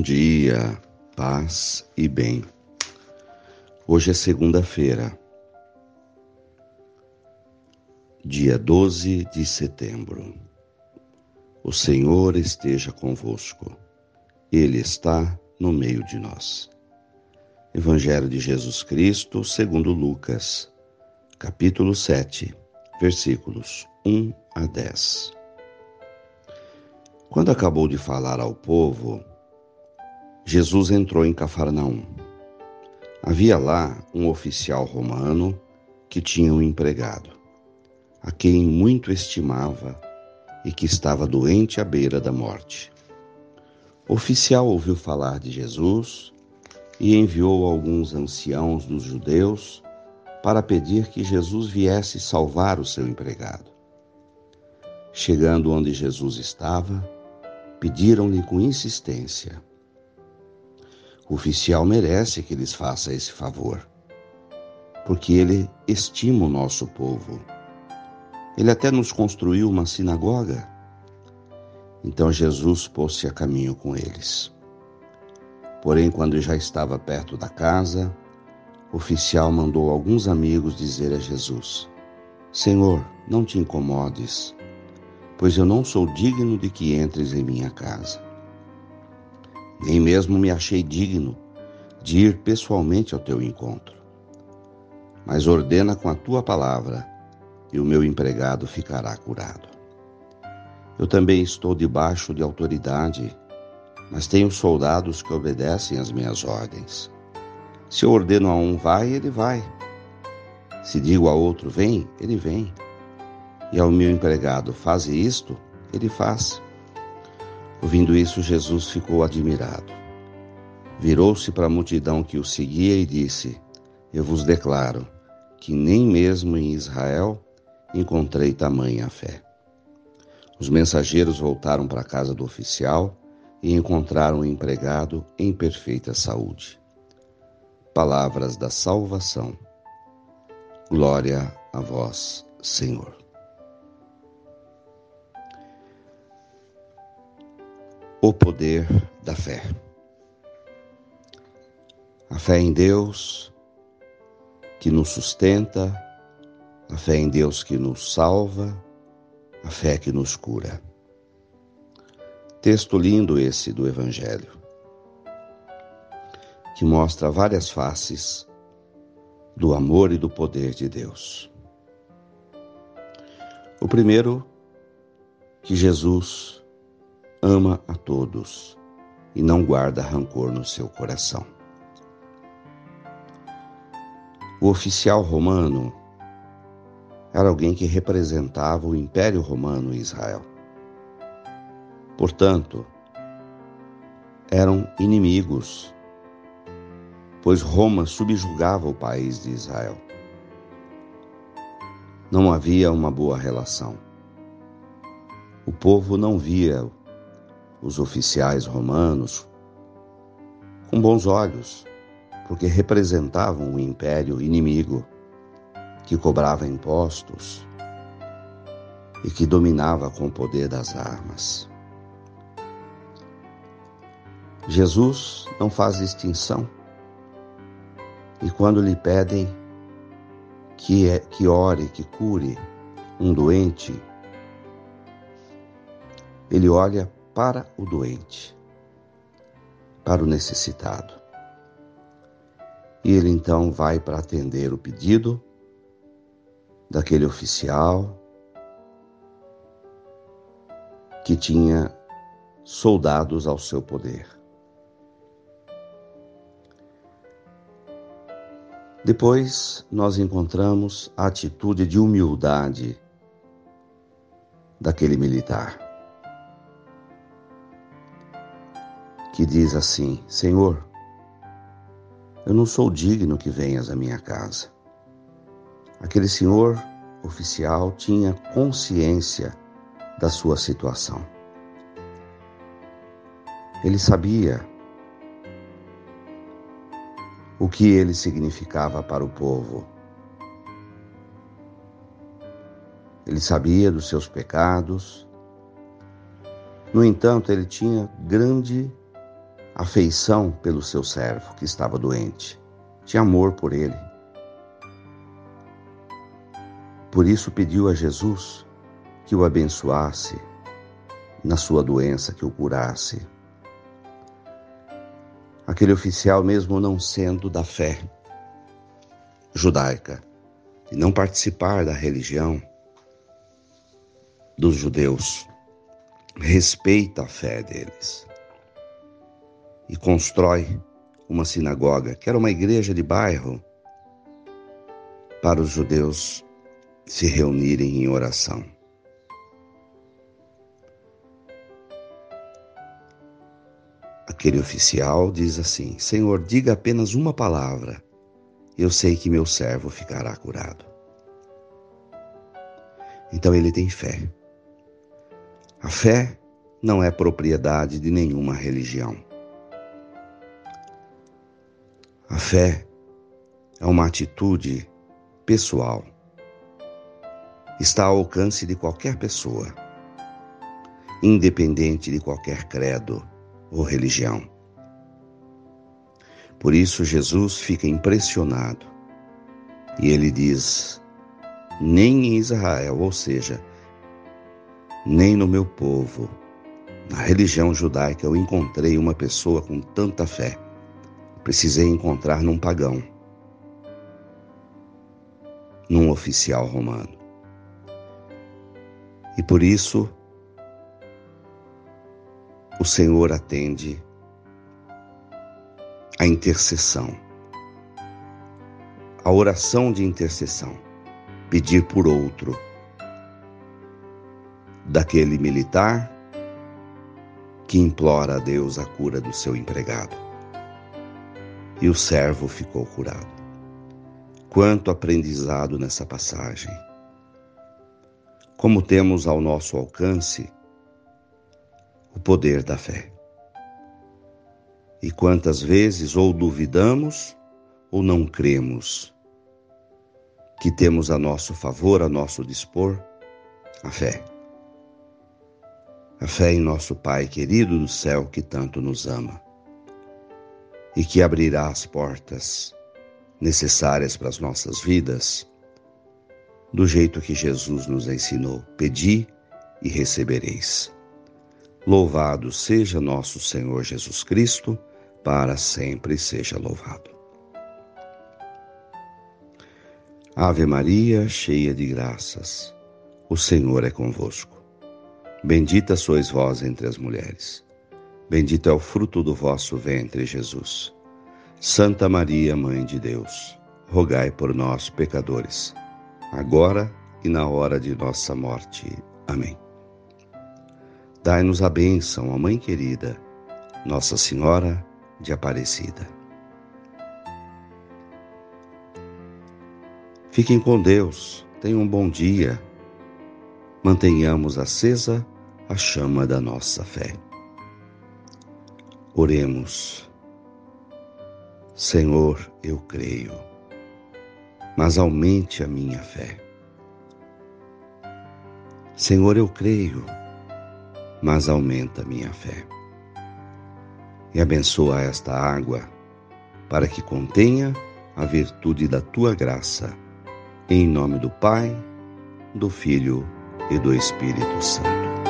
Bom dia, paz e bem. Hoje é segunda-feira, dia 12 de setembro. O Senhor esteja convosco, Ele está no meio de nós. Evangelho de Jesus Cristo, segundo Lucas, capítulo 7, versículos 1 a 10. Quando acabou de falar ao povo, Jesus entrou em Cafarnaum. Havia lá um oficial romano que tinha um empregado, a quem muito estimava e que estava doente à beira da morte. O oficial ouviu falar de Jesus e enviou alguns anciãos dos judeus para pedir que Jesus viesse salvar o seu empregado. Chegando onde Jesus estava, pediram-lhe com insistência: O oficial merece que lhes faça esse favor, porque ele estima o nosso povo. Ele até nos construiu uma sinagoga. Então Jesus pôs-se a caminho com eles. Porém, quando já estava perto da casa, o oficial mandou alguns amigos dizer a Jesus: Senhor, não te incomodes pois eu não sou digno de que entres em minha casa. Nem mesmo me achei digno de ir pessoalmente ao teu encontro. Mas ordena com a tua palavra, e o meu empregado ficará curado. Eu também estou debaixo de autoridade, mas tenho soldados que obedecem às minhas ordens. Se eu ordeno a um vai, ele vai. Se digo a outro vem, ele vem e ao meu empregado: Faze isto, ele faz. Ouvindo isso, Jesus ficou admirado. Virou-se para a multidão que o seguia e disse: Eu vos declaro que nem mesmo em Israel encontrei tamanha fé. Os mensageiros voltaram para a casa do oficial e encontraram o empregado em perfeita saúde. Palavras da salvação. Glória a vós, Senhor. O poder da fé. A fé em Deus que nos sustenta, a fé em Deus que nos salva, a fé que nos cura. Texto lindo esse do Evangelho, que mostra várias faces do amor e do poder de Deus. O primeiro, que Jesus ama a todos e não guarda rancor no seu coração. O oficial romano era alguém que representava o Império Romano em Israel. Portanto, eram inimigos, pois Roma subjugava o país de Israel. Não havia uma boa relação. O povo não via os oficiais romanos com bons olhos, porque representavam um império inimigo que cobrava impostos e que dominava com o poder das armas. Jesus não faz distinção e quando lhe pedem que, é, que ore, que cure um doente, ele olha para o doente, para o necessitado. E ele então vai para atender o pedido daquele oficial que tinha soldados ao seu poder. Depois nós encontramos a atitude de humildade daquele militar. Que diz assim: Senhor, eu não sou digno que venhas à minha casa. Aquele senhor oficial tinha consciência da sua situação. Ele sabia o que ele significava para o povo. Ele sabia dos seus pecados. No entanto, ele tinha grande afeição pelo seu servo que estava doente, tinha amor por ele. Por isso pediu a Jesus que o abençoasse na sua doença, que o curasse. Aquele oficial, mesmo não sendo da fé judaica e não participar da religião dos judeus, respeita a fé deles e constrói uma sinagoga, que era uma igreja de bairro, para os judeus se reunirem em oração. Aquele oficial diz assim: Senhor, diga apenas uma palavra, eu sei que meu servo ficará curado. Então ele tem fé. A fé não é propriedade de nenhuma religião. A fé é uma atitude pessoal. Está ao alcance de qualquer pessoa, independente de qualquer credo ou religião. Por isso Jesus fica impressionado e ele diz: nem em Israel, ou seja, nem no meu povo, na religião judaica, eu encontrei uma pessoa com tanta fé. Precisei encontrar num pagão, num oficial romano. E por isso o Senhor atende a intercessão, a oração de intercessão, pedir por outro, daquele militar que implora a Deus a cura do seu empregado. E o servo ficou curado. Quanto aprendizado nessa passagem! Como temos ao nosso alcance o poder da fé. E quantas vezes ou duvidamos ou não cremos que temos a nosso favor, a nosso dispor, a fé. A fé em nosso Pai querido do céu que tanto nos ama e que abrirá as portas necessárias para as nossas vidas do jeito que Jesus nos ensinou: pedi e recebereis. Louvado seja nosso Senhor Jesus Cristo, para sempre seja louvado. Ave Maria, cheia de graças, o Senhor é convosco. Bendita sois vós entre as mulheres. Bendito é o fruto do vosso ventre, Jesus. Santa Maria, Mãe de Deus, rogai por nós, pecadores, agora e na hora de nossa morte. Amém. Dai-nos a bênção, a Mãe querida, Nossa Senhora de Aparecida. Fiquem com Deus, tenham um bom dia. Mantenhamos acesa a chama da nossa fé. Oremos. Senhor, eu creio, mas aumente a minha fé. Senhor, eu creio mas aumenta minha fé. E abençoa esta água, para que contenha a virtude da tua graça. Em nome do Pai, do Filho e do Espírito Santo.